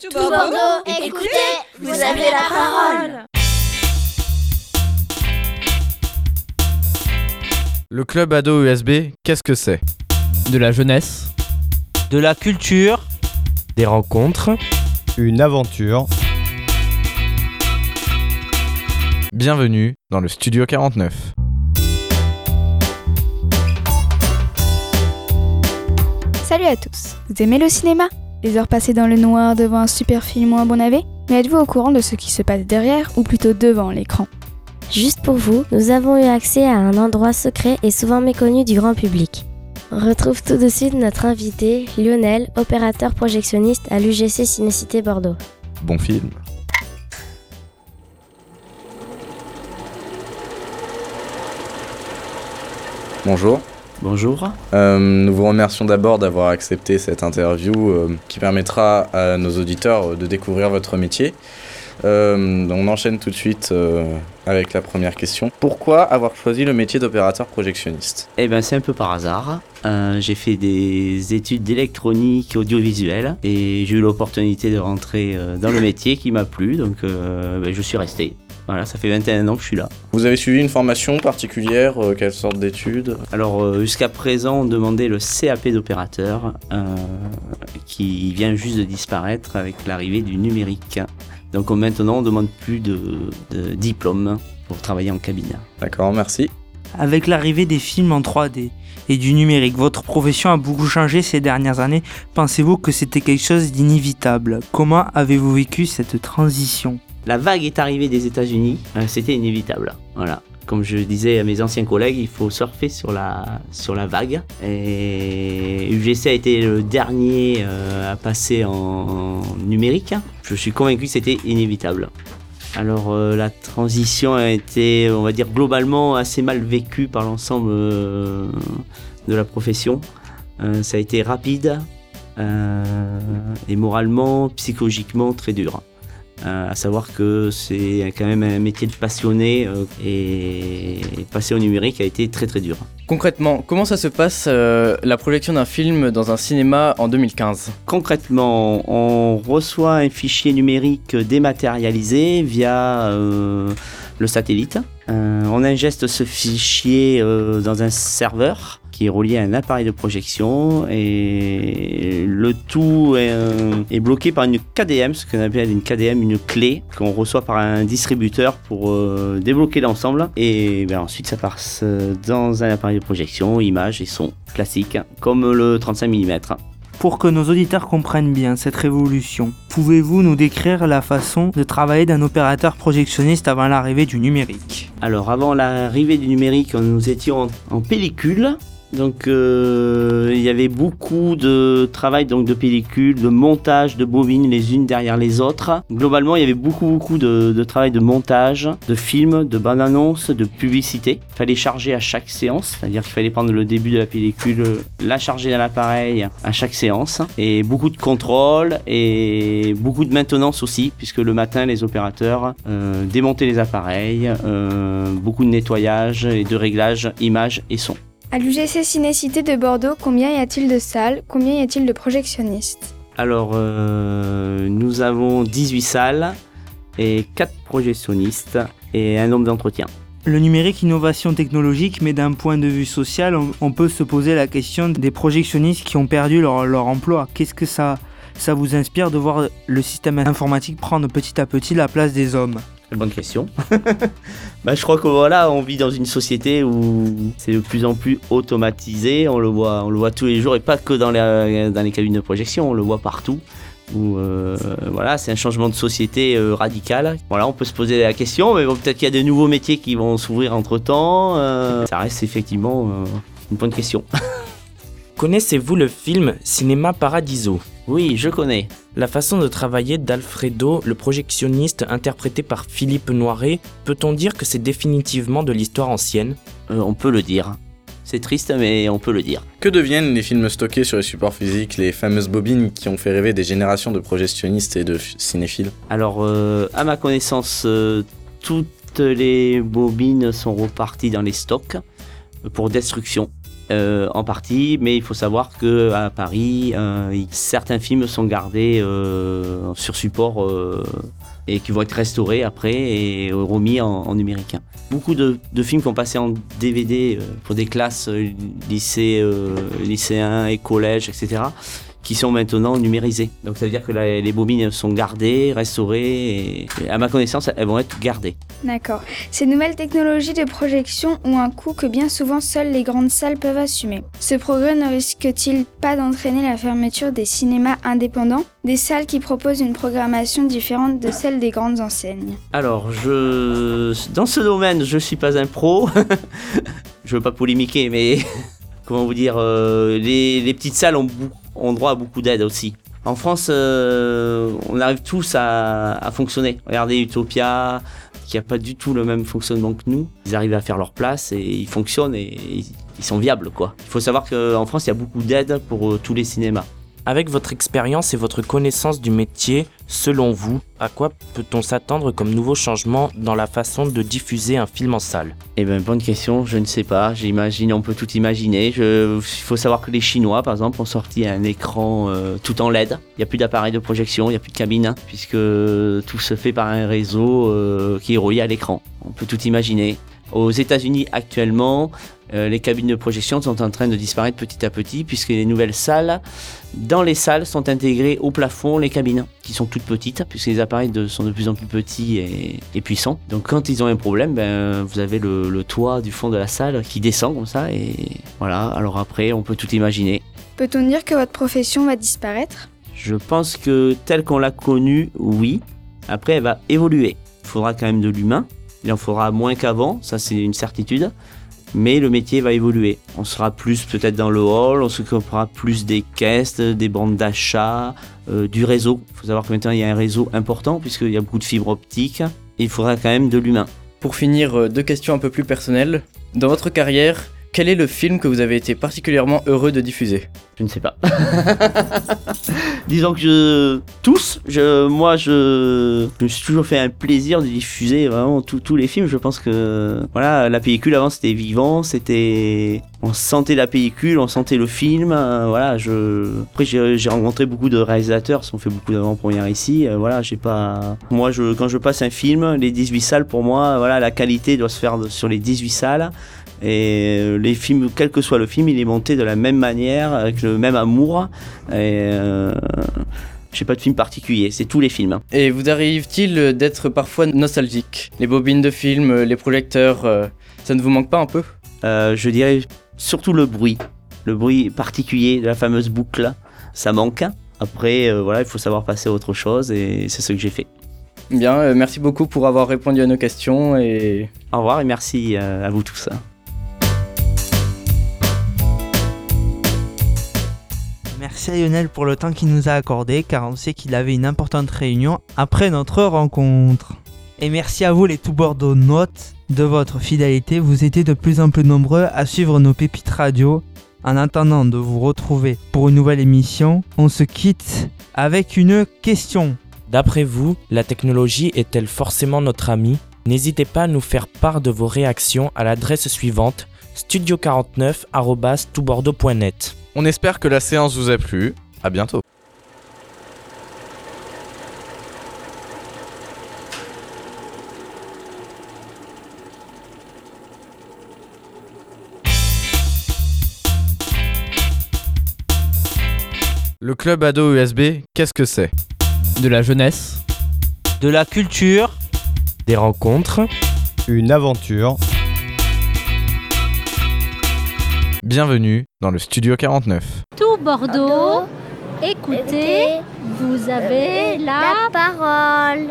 Tout Bordeaux, écoutez, vous avez la parole. Le club ado USB, qu'est-ce que c'est? De la jeunesse. De la culture. Des rencontres. Une aventure. Bienvenue dans le Studio 49. Salut à tous. Vous aimez le cinéma? Les heures passées dans le noir devant un super film ou un bon navet Mais êtes-vous au courant de ce qui se passe derrière ou plutôt devant l'écran? Juste pour vous, nous avons eu accès à un endroit secret et souvent méconnu du grand public. On retrouve tout de suite notre invité, Lionel, opérateur projectionniste à l'UGC Cinécité Bordeaux. Bon film. Bonjour. Bonjour. Euh, nous vous remercions d'abord d'avoir accepté cette interview euh, qui permettra à nos auditeurs de découvrir votre métier. Euh, on enchaîne tout de suite euh, avec la première question. Pourquoi avoir choisi le métier d'opérateur projectionniste? Eh ben c'est un peu par hasard. Euh, j'ai fait des études d'électronique audiovisuelle et j'ai eu l'opportunité de rentrer euh, dans le métier qui m'a plu, donc euh, ben, je suis resté. Voilà, ça fait 21 ans que je suis là. Vous avez suivi une formation particulière euh, Quelle sorte d'études Alors euh, jusqu'à présent, on demandait le CAP d'opérateur euh, qui vient juste de disparaître avec l'arrivée du numérique. Donc on- maintenant, on ne demande plus de, de diplôme pour travailler en cabine. D'accord, merci. Avec l'arrivée des films en 3D et du numérique, votre profession a beaucoup changé ces dernières années. Pensez-vous que c'était quelque chose d'inévitable? Comment avez-vous vécu cette transition? La vague est arrivée des États-Unis, euh, c'était inévitable. Voilà. Comme je disais à mes anciens collègues, il faut surfer sur la, vague. Et UGC a été le dernier euh, à passer en, numérique. Je suis convaincu que c'était inévitable. Alors euh, la transition a été, on va dire, globalement assez mal vécue par l'ensemble de la profession. Ça a été rapide et moralement, psychologiquement très dur. Euh, à savoir que c'est quand même un métier de passionné euh, et passer au numérique a été très très dur. Concrètement, comment ça se passe euh, la projection d'un film dans un cinéma en 2015 Concrètement, on reçoit un fichier numérique dématérialisé via euh, le satellite. Euh, on ingeste ce fichier dans un serveur qui est relié à un appareil de projection et le tout est, euh, est bloqué par une KDM, ce qu'on appelle une KDM, une clé qu'on reçoit par un distributeur pour euh, débloquer l'ensemble et ben, ensuite ça passe euh, dans un appareil de projection, image et son classique comme le 35 mm. Pour que nos auditeurs comprennent bien cette révolution, pouvez-vous nous décrire la façon de travailler d'un opérateur projectionniste avant l'arrivée du numérique? Alors avant l'arrivée du numérique, nous étions en pellicule. Donc euh, il y avait beaucoup de travail donc de pellicule, de montage de bobines les unes derrière les autres. Globalement, il y avait beaucoup beaucoup de, de travail de montage, de films, de bandes annonces, de publicité. Il fallait charger à chaque séance, c'est-à-dire qu'il fallait prendre le début de la pellicule, la charger dans l'appareil à chaque séance, et beaucoup de contrôle et beaucoup de maintenance aussi, puisque le matin les opérateurs euh, démontaient les appareils, euh, beaucoup de nettoyage et de réglage image et son. À l'UGC Cinécité de Bordeaux, combien y a-t-il de salles? Combien y a-t-il de projectionnistes? Alors, euh, nous avons 18 salles et 4 projectionnistes et un nombre d'entretien. Le numérique, innovation technologique, mais d'un point de vue social, on, on peut se poser la question des projectionnistes qui ont perdu leur, leur emploi. Qu'est-ce que ça, ça vous inspire de voir le système informatique prendre petit à petit la place des hommes? Bonne question. bah, je crois que voilà, on vit dans une société où c'est de plus en plus automatisé. On le voit, on le voit tous les jours et pas que dans les, dans les cabines de projection, on le voit partout. Euh, voilà, c'est un changement de société euh, radical. Voilà, on peut se poser la question, mais peut-être qu'il y a des nouveaux métiers qui vont s'ouvrir entre temps. ça reste effectivement euh, une bonne question. Connaissez-vous le film Cinéma Paradiso? Oui, je connais. La façon de travailler d'Alfredo, le projectionniste interprété par Philippe Noiret, peut-on dire que c'est définitivement de l'histoire ancienne? Euh, on peut le dire. C'est triste, mais on peut le dire. Que deviennent les films stockés sur les supports physiques, les fameuses bobines qui ont fait rêver des générations de projectionnistes et de cinéphiles? Alors, euh, à ma connaissance, euh, toutes les bobines sont reparties dans les stocks pour destruction. Euh, en partie, mais il faut savoir que à Paris, euh, certains films sont gardés euh, sur support et qui vont être restaurés après et remis en, numérique. Beaucoup de, films qui ont passé en DVD pour des classes lycée, lycéens et collèges, etc., qui sont maintenant numérisés. Donc ça veut dire que la- les bobines sont gardées, restaurées, et, et à ma connaissance, elles vont être gardées. D'accord. Ces nouvelles technologies de projection ont un coût que bien souvent seules les grandes salles peuvent assumer. Ce progrès ne risque-t-il pas d'entraîner la fermeture des cinémas indépendants, des salles qui proposent une programmation différente de celle des grandes enseignes? Alors, je, dans ce domaine, je suis pas un pro. je veux pas polémiquer, mais comment vous dire, euh, les, les petites salles ont, bou- ont droit à beaucoup d'aide aussi. En France, euh, on arrive tous à, fonctionner. Regardez Utopia, qui a pas du tout le même fonctionnement que nous. Ils arrivent à faire leur place et ils fonctionnent et ils, ils sont viables, quoi. Il faut savoir qu'en France, il y a beaucoup d'aide pour euh, tous les cinémas. Avec votre expérience et votre connaissance du métier, selon vous, à quoi peut-on s'attendre comme nouveau changement dans la façon de diffuser un film en salle? Eh ben, bonne question, je ne sais pas. J'imagine, on peut tout imaginer. Il faut savoir que les Chinois, par exemple, ont sorti un écran euh, tout en LED. Il n'y a plus d'appareil de projection, il n'y a plus de cabine, hein, puisque tout se fait par un réseau euh, qui est relié à l'écran. On peut tout imaginer. Aux États-Unis, actuellement, euh, les cabines de projection sont en train de disparaître petit à petit, puisque les nouvelles salles, dans les salles, sont intégrées au plafond les cabines, qui sont toutes petites, puisque les appareils de- sont de plus en plus petits et, et puissants. Donc quand ils ont un problème, ben, vous avez le, le toit du fond de la salle qui descend comme ça, et voilà. Alors après, on peut tout imaginer. Peut-on dire que votre profession va disparaître? Je pense que telle qu'on l'a connue, oui. Après, elle va évoluer. Il faudra quand même de l'humain. Il en faudra moins qu'avant, ça c'est une certitude. Mais le métier va évoluer. On sera plus peut-être dans le hall, on s'occupera plus des caisses, des bandes d'achat, euh, du réseau. Il faut savoir que maintenant il y a un réseau important puisqu'il y a beaucoup de fibres optiques. Il faudra quand même de l'humain. Pour finir, euh, deux questions un peu plus personnelles. Dans votre carrière, quel est le film que vous avez été particulièrement heureux de diffuser Je ne sais pas. Disons que je... tous, je, moi je... je me suis toujours fait un plaisir de diffuser vraiment tous les films. Je pense que voilà, la pellicule avant c'était vivant, c'était... On sentait la pellicule, on sentait le film. euh, voilà, je... Après j'ai rencontré beaucoup de réalisateurs, ont fait beaucoup d'avant-premières ici. euh, voilà, j'ai pas... Moi je, quand je passe un film, les 18 salles pour moi, voilà, la qualité doit se faire sur les 18 salles. Et euh, les films, quel que soit le film, il est monté de la même manière, avec le même amour. Et euh, j'ai pas de film particulier, c'est tous les films. hein. Et vous arrive-t-il d'être parfois nostalgique? Les bobines de films, les projecteurs, euh, ça ne vous manque pas un peu? Euh, je dirais surtout le bruit, le bruit particulier de la fameuse boucle, ça manque. Après, voilà, il faut savoir passer à autre chose et c'est ce que j'ai fait. Bien, merci beaucoup pour avoir répondu à nos questions et Au revoir et merci à vous tous. Merci à Lionel pour le temps qu'il nous a accordé car on sait qu'il avait une importante réunion après notre rencontre. Et merci à vous les tout Bordeaux-Notes de votre fidélité. Vous étiez de plus en plus nombreux à suivre nos pépites radio. En attendant de vous retrouver pour une nouvelle émission, on se quitte avec une question. D'après vous, la technologie est-elle forcément notre amie? N'hésitez pas à nous faire part de vos réactions à l'adresse suivante studio49@toutbordeaux.net. On espère que la séance vous a plu. À bientôt. Le club ado USB, qu'est-ce que c'est? De la jeunesse, De la culture, Des rencontres, une aventure. Bienvenue dans le studio 49. Tout Bordeaux, écoutez, vous avez la parole